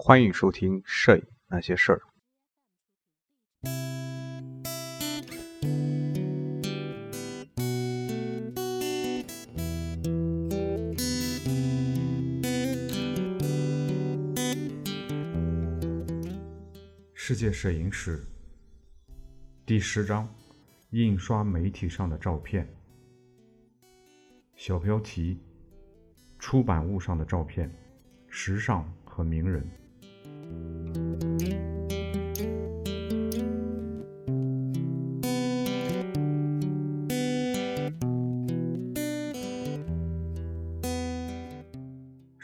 欢迎收听《摄影那些事儿》。世界摄影史第十章：印刷媒体上的照片。小标题：出版物上的照片，时尚和名人。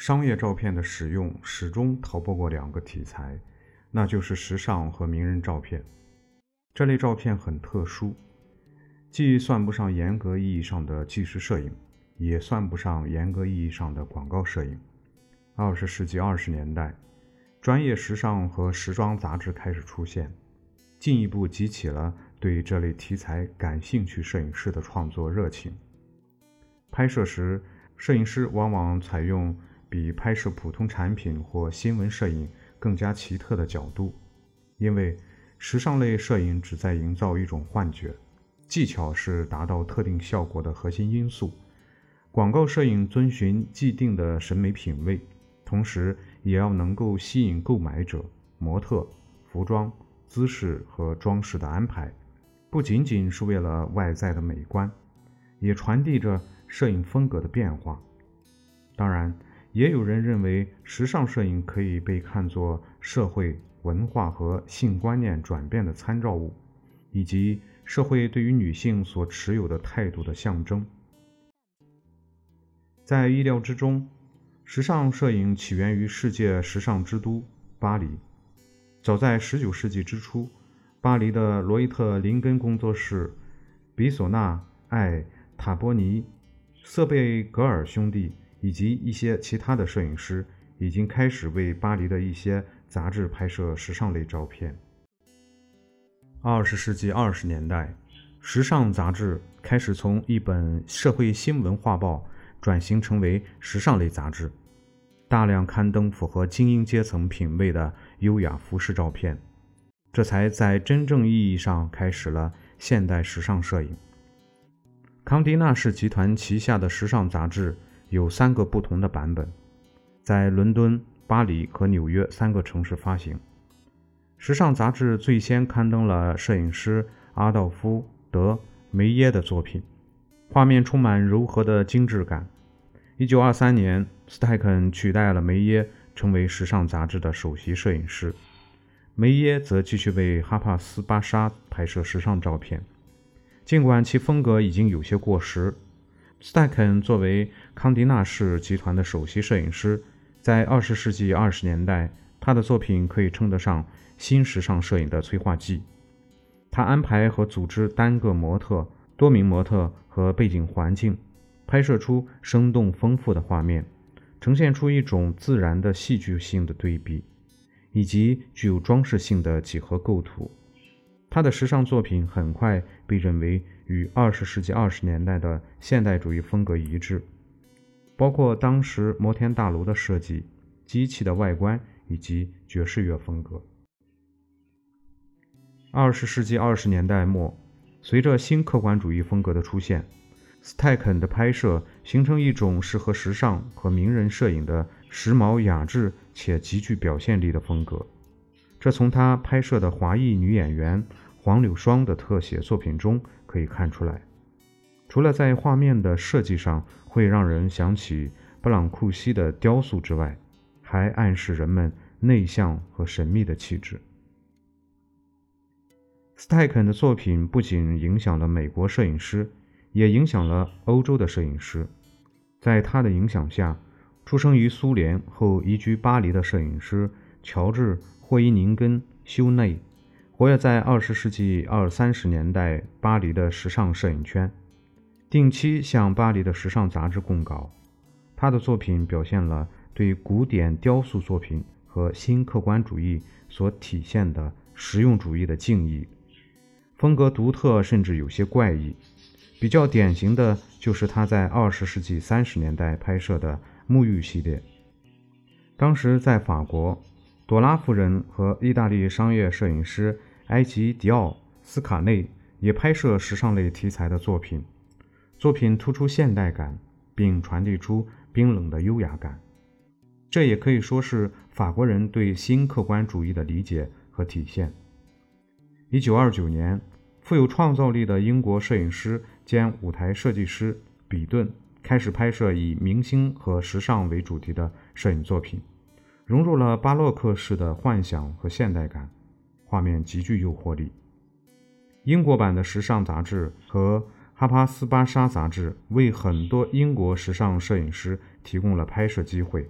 商业照片的使用始终逃不过两个题材。那就是时尚和名人照片。这类照片很特殊，既算不上严格意义上的纪实摄影，也算不上严格意义上的广告摄影。二十世纪二十年代，专业时尚和时装杂志开始出现，进一步激起了对这类题材感兴趣摄影师的创作热情。拍摄时，摄影师往往采用比拍摄普通产品或新闻摄影。更加奇特的角度，因为时尚类摄影旨在营造一种幻觉，技巧是达到特定效果的核心因素。广告摄影遵循既定的审美品味，同时也要能够吸引购买者。模特、服装、姿势和装饰的安排，不仅仅是为了外在的美观，也传递着摄影风格的变化。当然。也有人认为，时尚摄影可以被看作社会文化和性观念转变的参照物，以及社会对于女性所持有的态度的象征。在意料之中，时尚摄影起源于世界时尚之都巴黎。早在19世纪之初，巴黎的罗伊特林根工作室、比索纳、艾塔波尼、瑟贝格尔兄弟。以及一些其他的摄影师已经开始为巴黎的一些杂志拍摄时尚类照片。二十世纪二十年代，时尚杂志开始从一本社会新闻画报转型成为时尚类杂志，大量刊登符合精英阶层品味的优雅服饰照片，这才在真正意义上开始了现代时尚摄影。康迪纳仕集团旗下的时尚杂志。有三个不同的版本，在伦敦、巴黎和纽约三个城市发行。时尚杂志最先刊登了摄影师阿道夫·德梅耶的作品，画面充满柔和的精致感。1923年，斯泰肯取代了梅耶，成为时尚杂志的首席摄影师。梅耶则继续为哈帕斯巴沙拍摄时尚照片，尽管其风格已经有些过时。斯泰肯作为康迪纳仕集团的首席摄影师，在二十世纪二十年代，他的作品可以称得上新时尚摄影的催化剂。他安排和组织单个模特、多名模特和背景环境，拍摄出生动丰富的画面，呈现出一种自然的戏剧性的对比，以及具有装饰性的几何构图。他的时尚作品很快被认为与二十世纪二十年代的现代主义风格一致，包括当时摩天大楼的设计、机器的外观以及爵士乐风格。二十世纪二十年代末，随着新客观主义风格的出现，斯泰肯的拍摄形成一种适合时尚和名人摄影的时髦雅致且极具表现力的风格。这从他拍摄的华裔女演员。黄柳霜的特写作品中可以看出来，除了在画面的设计上会让人想起布朗库西的雕塑之外，还暗示人们内向和神秘的气质。斯泰肯的作品不仅影响了美国摄影师，也影响了欧洲的摄影师。在他的影响下，出生于苏联后移居巴黎的摄影师乔治·霍伊宁根·休内。活跃在二十世纪二三十年代巴黎的时尚摄影圈，定期向巴黎的时尚杂志供稿。他的作品表现了对古典雕塑作品和新客观主义所体现的实用主义的敬意，风格独特，甚至有些怪异。比较典型的就是他在二十世纪三十年代拍摄的沐浴系列。当时在法国。朵拉夫人和意大利商业摄影师埃吉迪奥斯卡内也拍摄时尚类题材的作品，作品突出现代感，并传递出冰冷的优雅感。这也可以说是法国人对新客观主义的理解和体现。一九二九年，富有创造力的英国摄影师兼舞台设计师比顿开始拍摄以明星和时尚为主题的摄影作品。融入了巴洛克式的幻想和现代感，画面极具诱惑力。英国版的时尚杂志和哈帕斯巴沙杂志为很多英国时尚摄影师提供了拍摄机会，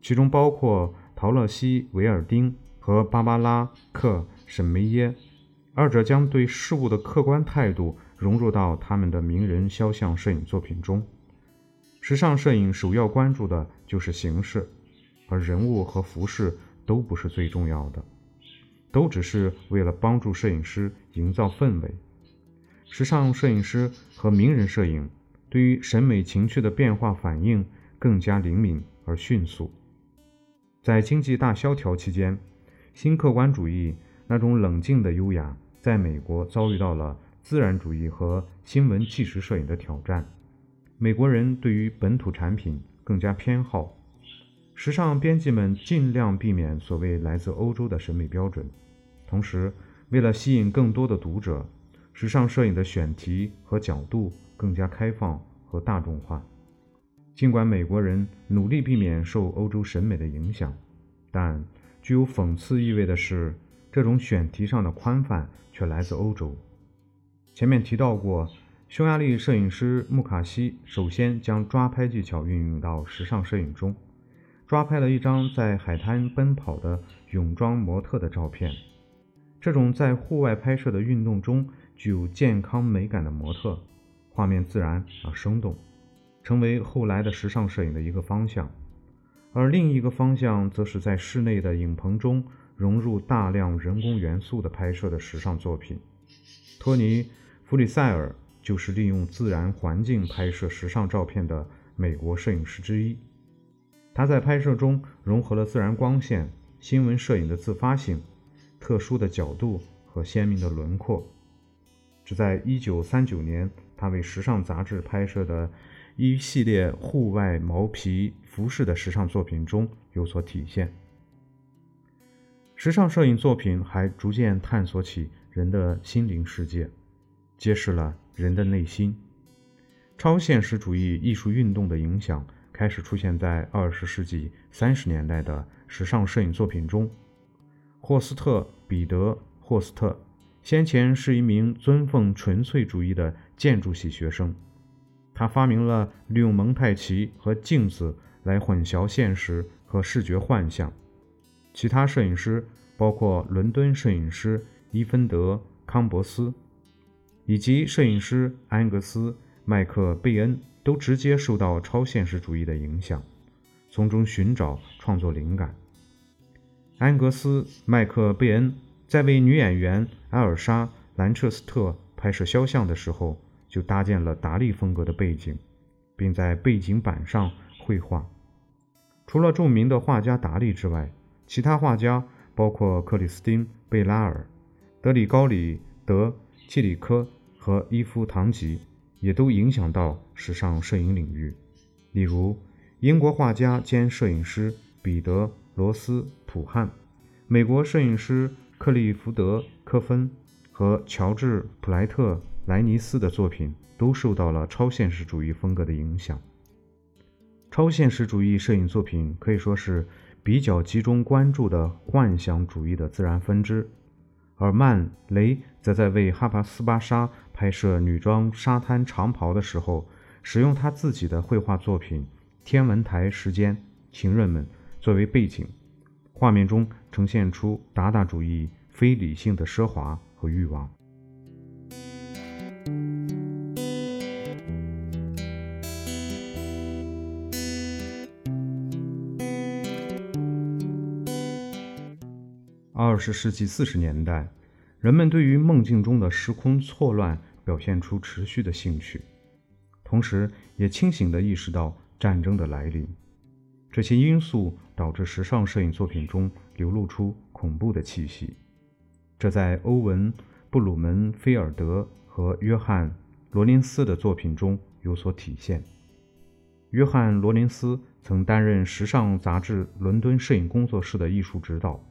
其中包括陶乐西·维尔丁和芭芭拉·克沈梅耶，二者将对事物的客观态度融入到他们的名人肖像摄影作品中。时尚摄影首要关注的就是形式。而人物和服饰都不是最重要的，都只是为了帮助摄影师营造氛围。时尚摄影师和名人摄影对于审美情趣的变化反应更加灵敏而迅速。在经济大萧条期间，新客观主义那种冷静的优雅，在美国遭遇到了自然主义和新闻纪实摄影的挑战。美国人对于本土产品更加偏好。时尚编辑们尽量避免所谓来自欧洲的审美标准，同时，为了吸引更多的读者，时尚摄影的选题和角度更加开放和大众化。尽管美国人努力避免受欧洲审美的影响，但具有讽刺意味的是，这种选题上的宽泛却来自欧洲。前面提到过，匈牙利摄影师穆卡西首先将抓拍技巧运用到时尚摄影中。抓拍了一张在海滩奔跑的泳装模特的照片。这种在户外拍摄的运动中具有健康美感的模特，画面自然而生动，成为后来的时尚摄影的一个方向。而另一个方向，则是在室内的影棚中融入大量人工元素的拍摄的时尚作品。托尼·弗里塞尔就是利用自然环境拍摄时尚照片的美国摄影师之一。他在拍摄中融合了自然光线、新闻摄影的自发性、特殊的角度和鲜明的轮廓。只在1939年，他为时尚杂志拍摄的一系列户外毛皮服饰的时尚作品中有所体现。时尚摄影作品还逐渐探索起人的心灵世界，揭示了人的内心。超现实主义艺术运动的影响。开始出现在二十世纪三十年代的时尚摄影作品中。霍斯特·彼得·霍斯特先前是一名尊奉纯粹主义的建筑系学生，他发明了利用蒙太奇和镜子来混淆现实和视觉幻象。其他摄影师包括伦敦摄影师伊芬德·康伯斯以及摄影师安格斯·麦克贝恩。都直接受到超现实主义的影响，从中寻找创作灵感。安格斯·麦克贝恩在为女演员艾尔莎·兰彻斯特拍摄肖像的时候，就搭建了达利风格的背景，并在背景板上绘画。除了著名的画家达利之外，其他画家包括克里斯汀·贝拉尔、德里高里德·契里科和伊夫·唐吉。也都影响到时尚摄影领域，例如英国画家兼摄影师彼得·罗斯普汉、美国摄影师克利福德·科芬和乔治·普莱特·莱尼斯的作品都受到了超现实主义风格的影响。超现实主义摄影作品可以说是比较集中关注的幻想主义的自然分支。而曼雷则在为哈帕斯巴沙拍摄女装沙滩长袍的时候，使用他自己的绘画作品《天文台时间情人们》作为背景，画面中呈现出达达主义非理性的奢华和欲望。二十世纪四十年代，人们对于梦境中的时空错乱表现出持续的兴趣，同时也清醒地意识到战争的来临。这些因素导致时尚摄影作品中流露出恐怖的气息。这在欧文·布鲁门菲尔德和约翰·罗林斯的作品中有所体现。约翰·罗林斯曾担任时尚杂志伦敦摄影工作室的艺术指导，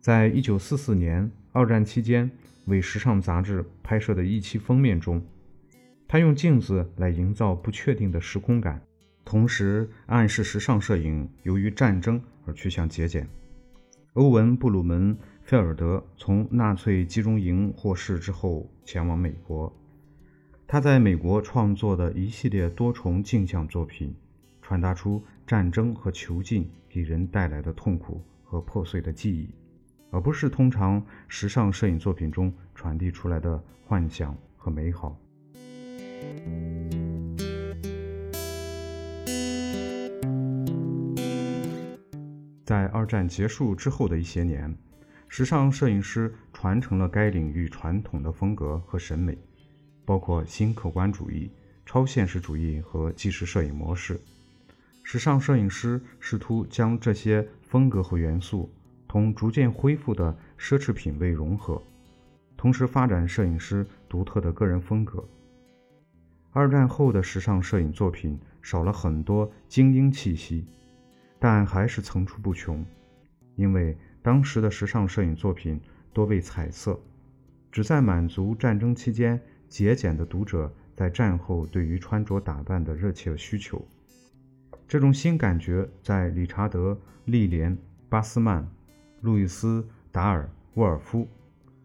在1944年二战期间为时尚杂志拍摄的一期封面中，他用镜子来营造不确定的时空感，同时暗示时尚摄影由于战争而趋向节俭。欧文·布鲁门菲尔德从纳粹集中营获释之后前往美国。他在美国创作的一系列多重镜像作品，传达出战争和囚禁给人带来的痛苦和破碎的记忆，而不是通常时尚摄影作品中传递出来的幻想和美好。在二战结束之后的一些年，时尚摄影师传承了该领域传统的风格和审美。包括新客观主义、超现实主义和纪实摄影模式。时尚摄影师试图将这些风格和元素同逐渐恢复的奢侈品味融合，同时发展摄影师独特的个人风格。二战后的时尚摄影作品少了很多精英气息，但还是层出不穷，因为当时的时尚摄影作品多为彩色，旨在满足战争期间。节俭的读者在战后对于穿着打扮的热切需求，这种新感觉在理查德·利莲·巴斯曼、路易斯·达尔·沃尔夫、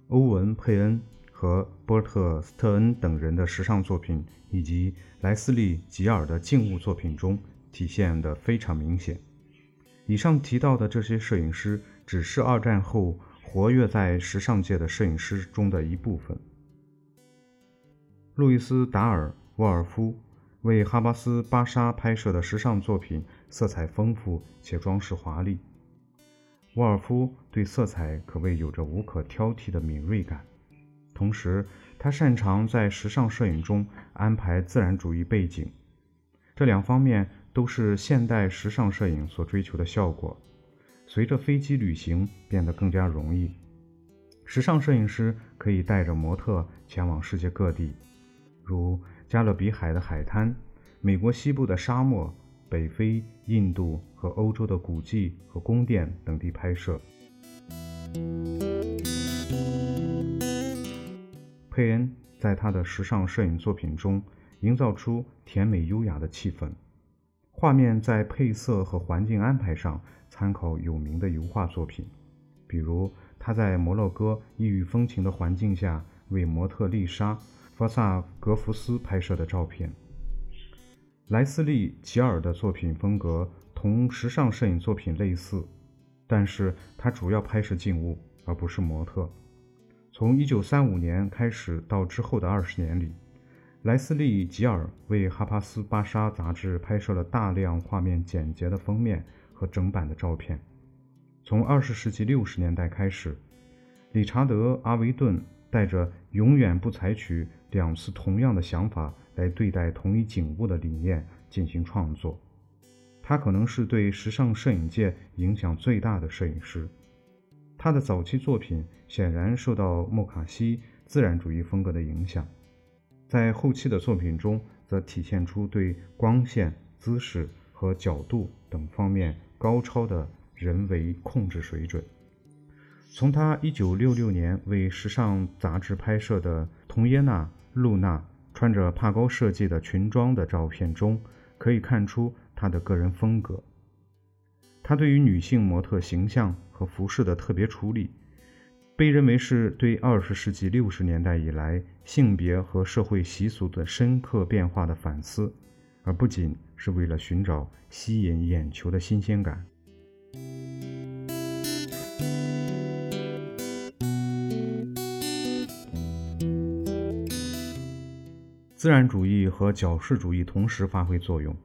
欧文·佩恩和波特·斯特恩等人的时尚作品，以及莱斯利·吉尔的静物作品中体现得非常明显。以上提到的这些摄影师，只是二战后活跃在时尚界的摄影师中的一部分。路易斯·达尔·沃尔夫为哈巴斯·巴沙拍摄的时尚作品色彩丰富且装饰华丽。沃尔夫对色彩可谓有着无可挑剔的敏锐感，同时他擅长在时尚摄影中安排自然主义背景，这两方面都是现代时尚摄影所追求的效果。随着飞机旅行变得更加容易，时尚摄影师可以带着模特前往世界各地。如加勒比海的海滩、美国西部的沙漠、北非、印度和欧洲的古迹和宫殿等地拍摄。佩恩在他的时尚摄影作品中营造出甜美优雅的气氛，画面在配色和环境安排上参考有名的油画作品，比如他在摩洛哥异域风情的环境下为模特丽莎。弗萨格福斯拍摄的照片。莱斯利·吉尔的作品风格同时尚摄影作品类似，但是他主要拍摄静物，而不是模特。从1935年开始到之后的二十年里，莱斯利·吉尔为《哈帕斯巴沙》杂志拍摄了大量画面简洁的封面和整版的照片。从20世纪60年代开始，理查德·阿维顿带着永远不采取。两次同样的想法来对待同一景物的理念进行创作，他可能是对时尚摄影界影响最大的摄影师。他的早期作品显然受到莫卡西自然主义风格的影响，在后期的作品中则体现出对光线、姿势和角度等方面高超的人为控制水准。从他1966年为时尚杂志拍摄的童耶娜。露娜穿着帕高设计的裙装的照片中，可以看出她的个人风格。她对于女性模特形象和服饰的特别处理，被认为是对二十世纪六十年代以来性别和社会习俗的深刻变化的反思，而不仅是为了寻找吸引眼球的新鲜感。自然主义和矫饰主义同时发挥作用，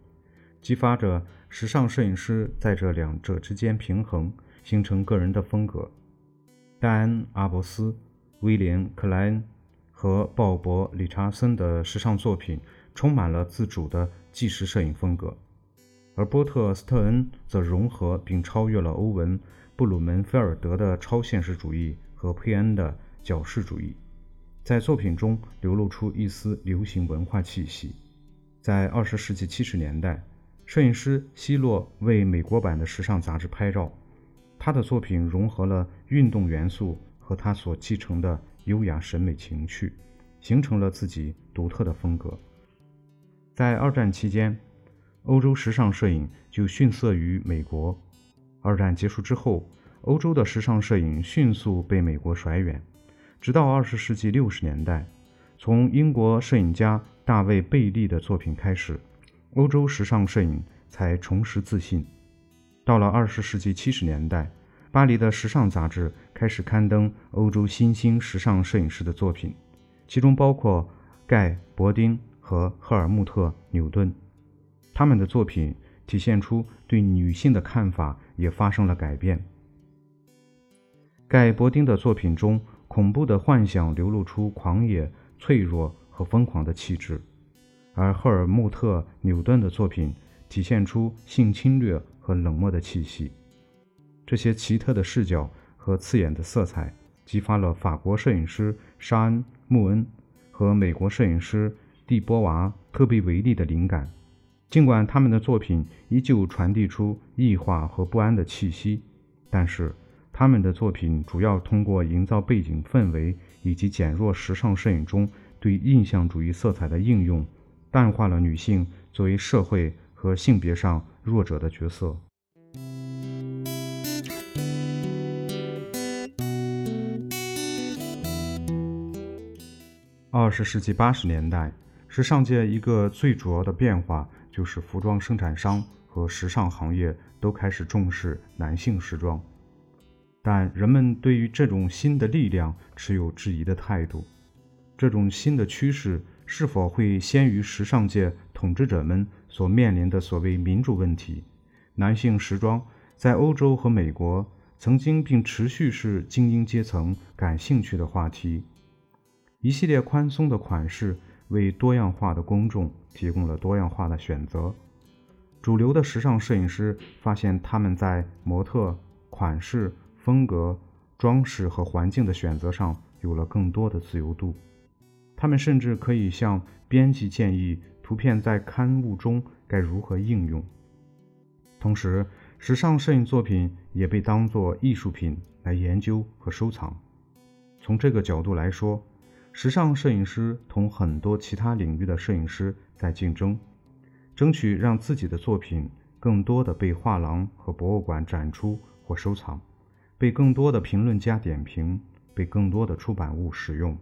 激发着时尚摄影师在这两者之间平衡，形成个人的风格。戴安·阿伯斯、威廉·克莱恩和鲍勃·理查森的时尚作品充满了自主的纪实摄影风格，而波特·斯特恩则融合并超越了欧文·布鲁门菲尔德的超现实主义和佩恩的矫饰主义，在作品中流露出一丝流行文化气息。在二十世纪七十年代，摄影师希洛为美国版的时尚杂志拍照，他的作品融合了运动元素和他所继承的优雅审美情趣，形成了自己独特的风格。在二战期间，欧洲时尚摄影就逊色于美国。二战结束之后，欧洲的时尚摄影迅速被美国甩远，直到二十世纪六十年代，从英国摄影家大卫·贝利的作品开始，欧洲时尚摄影才重拾自信。到了二十世纪七十年代，巴黎的时尚杂志开始刊登欧洲新兴时尚摄影师的作品，其中包括盖·伯丁和赫尔穆特·纽顿，他们的作品。体现出对女性的看法也发生了改变。盖伯丁的作品中，恐怖的幻想流露出狂野、脆弱和疯狂的气质；而赫尔穆特·纽顿的作品体现出性侵略和冷漠的气息。这些奇特的视角和刺眼的色彩，激发了法国摄影师沙恩·穆恩和美国摄影师蒂波娃·特比维利的灵感。尽管他们的作品依旧传递出异化和不安的气息，但是他们的作品主要通过营造背景氛围以及减弱时尚摄影中对印象主义色彩的应用，淡化了女性作为社会和性别上弱者的角色。二十世纪八十年代，时尚界一个最主要的变化。就是服装生产商和时尚行业都开始重视男性时装，但人们对于这种新的力量持有质疑的态度。这种新的趋势是否会先于时尚界统治者们所面临的所谓民主问题？男性时装在欧洲和美国曾经并持续是精英阶层感兴趣的话题。一系列宽松的款式。为多样化的公众提供了多样化的选择。主流的时尚摄影师发现，他们在模特、款式、风格、装饰和环境的选择上有了更多的自由度。他们甚至可以向编辑建议图片在刊物中该如何应用。同时，时尚摄影作品也被当作艺术品来研究和收藏。从这个角度来说，时尚摄影师同很多其他领域的摄影师在竞争，争取让自己的作品更多的被画廊和博物馆展出或收藏，被更多的评论家点评，被更多的出版物使用。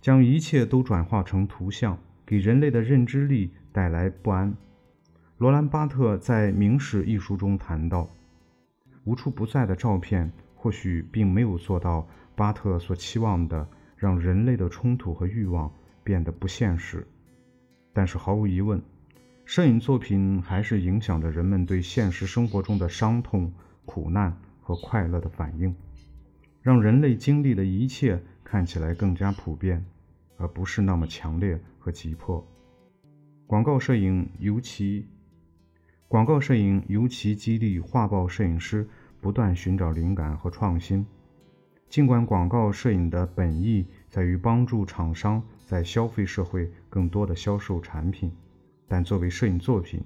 将一切都转化成图像，给人类的认知力带来不安。罗兰·巴特在《明史》一书中谈到，无处不在的照片。或许并没有做到巴特所期望的，让人类的冲突和欲望变得不现实。但是毫无疑问，摄影作品还是影响着人们对现实生活中的伤痛、苦难和快乐的反应，让人类经历的一切看起来更加普遍，而不是那么强烈和急迫。广告摄影尤其，广告摄影尤其激励画报摄影师。不断寻找灵感和创新。尽管广告摄影的本意在于帮助厂商在消费社会更多的销售产品，但作为摄影作品，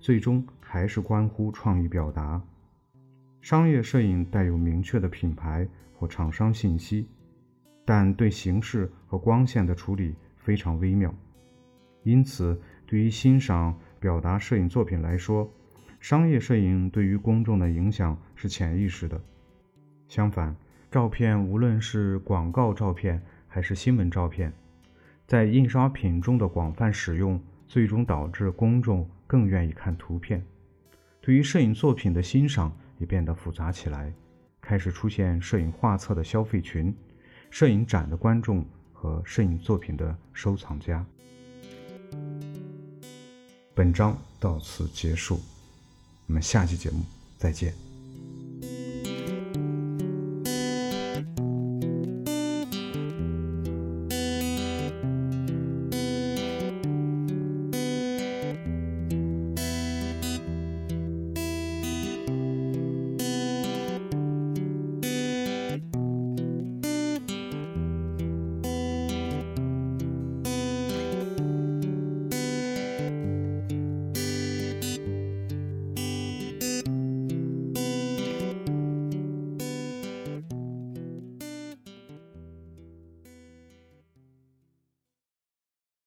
最终还是关乎创意表达。商业摄影带有明确的品牌厂商信息，但对形式和光线的处理非常微妙。因此，对于欣赏表达摄影作品来说，商业摄影对于公众的影响是潜意识的。相反，照片无论是广告照片还是新闻照片，在印刷品中的广泛使用，最终导致公众更愿意看图片。对于摄影作品的欣赏也变得复杂起来，开始出现摄影画册的消费群、摄影展的观众和摄影作品的收藏家。本章到此结束。我们下期节目再见。